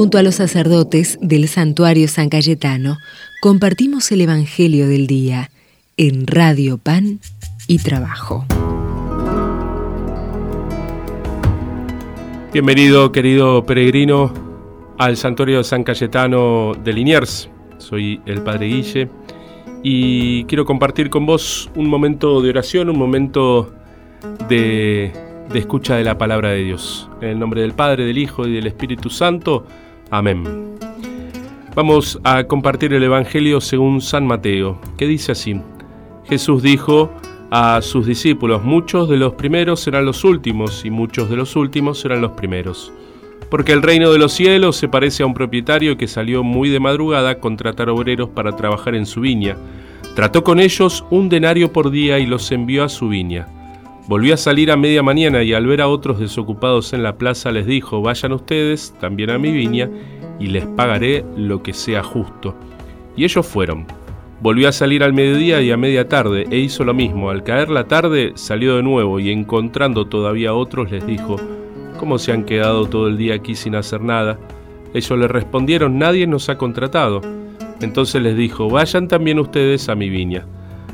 Junto a los sacerdotes del santuario San Cayetano, compartimos el Evangelio del Día en Radio Pan y Trabajo. Bienvenido, querido peregrino, al santuario San Cayetano de Liniers. Soy el Padre Guille y quiero compartir con vos un momento de oración, un momento de, de escucha de la palabra de Dios. En el nombre del Padre, del Hijo y del Espíritu Santo. Amén. Vamos a compartir el Evangelio según San Mateo, que dice así. Jesús dijo a sus discípulos, muchos de los primeros serán los últimos y muchos de los últimos serán los primeros. Porque el reino de los cielos se parece a un propietario que salió muy de madrugada a contratar obreros para trabajar en su viña. Trató con ellos un denario por día y los envió a su viña. Volvió a salir a media mañana y al ver a otros desocupados en la plaza les dijo, vayan ustedes también a mi viña y les pagaré lo que sea justo. Y ellos fueron. Volvió a salir al mediodía y a media tarde e hizo lo mismo. Al caer la tarde salió de nuevo y encontrando todavía otros les dijo, ¿cómo se han quedado todo el día aquí sin hacer nada? Ellos le respondieron, nadie nos ha contratado. Entonces les dijo, vayan también ustedes a mi viña.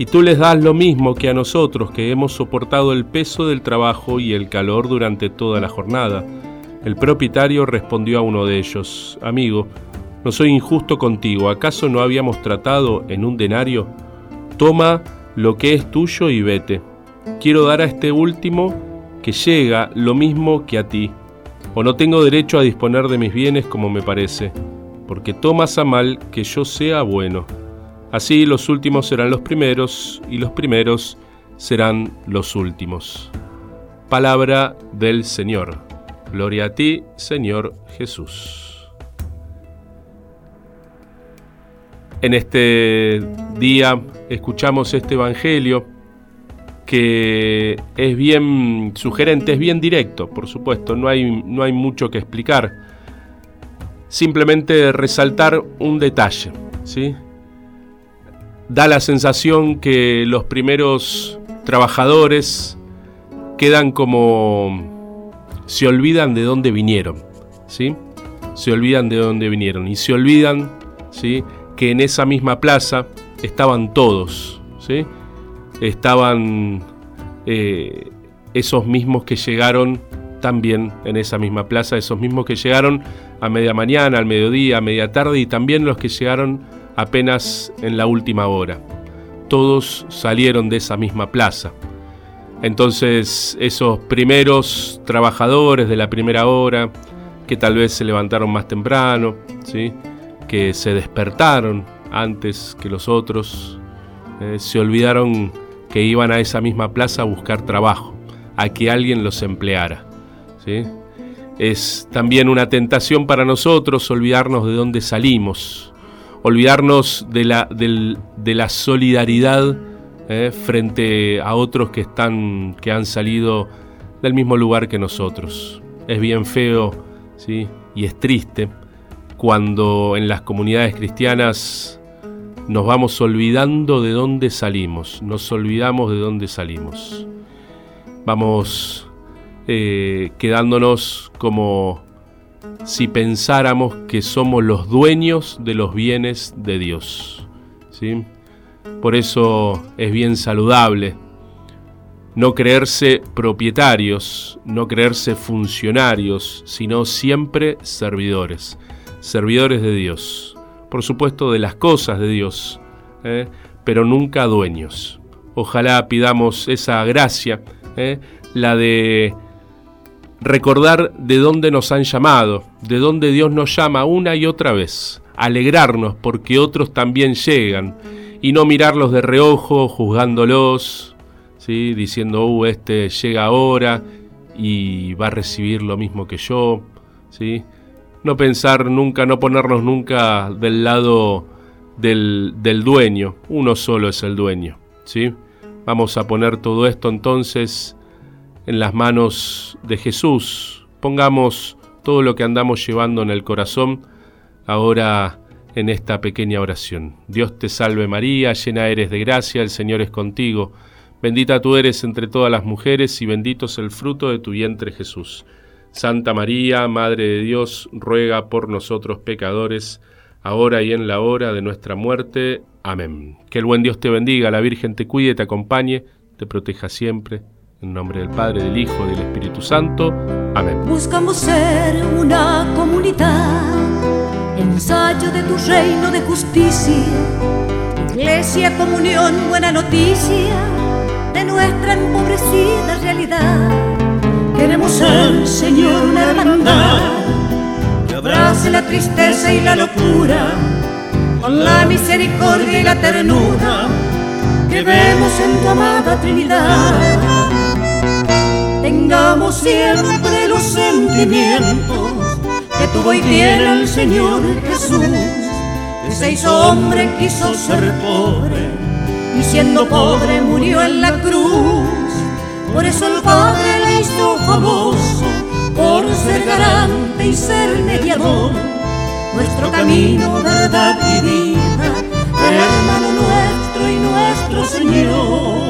y tú les das lo mismo que a nosotros que hemos soportado el peso del trabajo y el calor durante toda la jornada. El propietario respondió a uno de ellos, Amigo, no soy injusto contigo, ¿acaso no habíamos tratado en un denario? Toma lo que es tuyo y vete. Quiero dar a este último que llega lo mismo que a ti, o no tengo derecho a disponer de mis bienes como me parece, porque tomas a mal que yo sea bueno. Así los últimos serán los primeros y los primeros serán los últimos. Palabra del Señor. Gloria a ti, Señor Jesús. En este día escuchamos este Evangelio que es bien sugerente, es bien directo, por supuesto, no hay, no hay mucho que explicar. Simplemente resaltar un detalle, ¿sí? Da la sensación que los primeros trabajadores quedan como se olvidan de dónde vinieron, ¿sí? Se olvidan de dónde vinieron y se olvidan, ¿sí? Que en esa misma plaza estaban todos, ¿sí? Estaban eh, esos mismos que llegaron también en esa misma plaza, esos mismos que llegaron a media mañana, al mediodía, a media tarde y también los que llegaron apenas en la última hora. Todos salieron de esa misma plaza. Entonces esos primeros trabajadores de la primera hora, que tal vez se levantaron más temprano, ¿sí? que se despertaron antes que los otros, eh, se olvidaron que iban a esa misma plaza a buscar trabajo, a que alguien los empleara. ¿sí? Es también una tentación para nosotros olvidarnos de dónde salimos, olvidarnos de la, de la solidaridad eh, frente a otros que, están, que han salido del mismo lugar que nosotros. Es bien feo ¿sí? y es triste cuando en las comunidades cristianas nos vamos olvidando de dónde salimos, nos olvidamos de dónde salimos. Vamos eh, quedándonos como si pensáramos que somos los dueños de los bienes de Dios. ¿sí? Por eso es bien saludable no creerse propietarios, no creerse funcionarios, sino siempre servidores, servidores de Dios. Por supuesto de las cosas de Dios, ¿eh? pero nunca dueños. Ojalá pidamos esa gracia, ¿eh? la de recordar de dónde nos han llamado, de dónde Dios nos llama una y otra vez, alegrarnos porque otros también llegan y no mirarlos de reojo juzgándolos, ¿sí? diciendo, uh, este llega ahora y va a recibir lo mismo que yo, ¿sí? no pensar nunca, no ponernos nunca del lado del, del dueño. Uno solo es el dueño. ¿sí? Vamos a poner todo esto entonces en las manos de Jesús. Pongamos todo lo que andamos llevando en el corazón ahora en esta pequeña oración. Dios te salve María, llena eres de gracia, el Señor es contigo. Bendita tú eres entre todas las mujeres y bendito es el fruto de tu vientre Jesús. Santa María, Madre de Dios, ruega por nosotros pecadores, ahora y en la hora de nuestra muerte. Amén. Que el buen Dios te bendiga, la Virgen te cuide, te acompañe, te proteja siempre. En nombre del Padre, del Hijo del Espíritu Santo. Amén. Buscamos ser una comunidad, ensayo de tu reino de justicia, iglesia, comunión, buena noticia de nuestra empobrecida realidad. Queremos ser, Señor, una hermandad que abrace la tristeza y la locura con la misericordia y la ternura que vemos en tu amada Trinidad. Tengamos siempre los sentimientos que tuvo y tiene el Señor Jesús, que se hizo hombre, quiso ser pobre y siendo pobre murió en la cruz. Por eso el Padre le hizo famoso por ser garante y ser mediador nuestro camino, verdad y vida, hermano nuestro y nuestro Señor.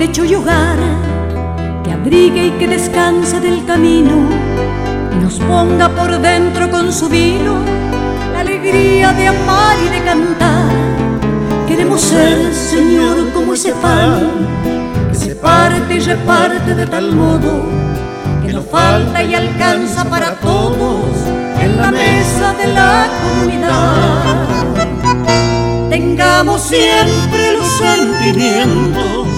Techo y hogar abrigue y que descanse del camino y nos ponga por dentro con su vino la alegría de amar y de cantar. Queremos ser, Señor, como ese pan que se parte y reparte de tal modo que no falta y alcanza para todos en la mesa de la comunidad. Tengamos siempre los sentimientos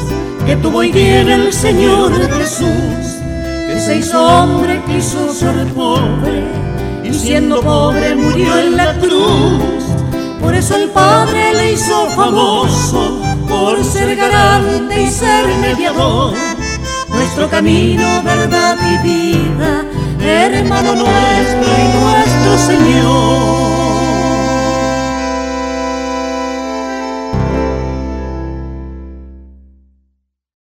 que tuvo y tiene el Señor Jesús, que se hizo hombre, quiso ser pobre, y siendo pobre murió en la cruz. Por eso el Padre le hizo famoso, por ser garante y ser mediador. Nuestro camino, verdad y vida, hermano nuestro y nuestro Señor.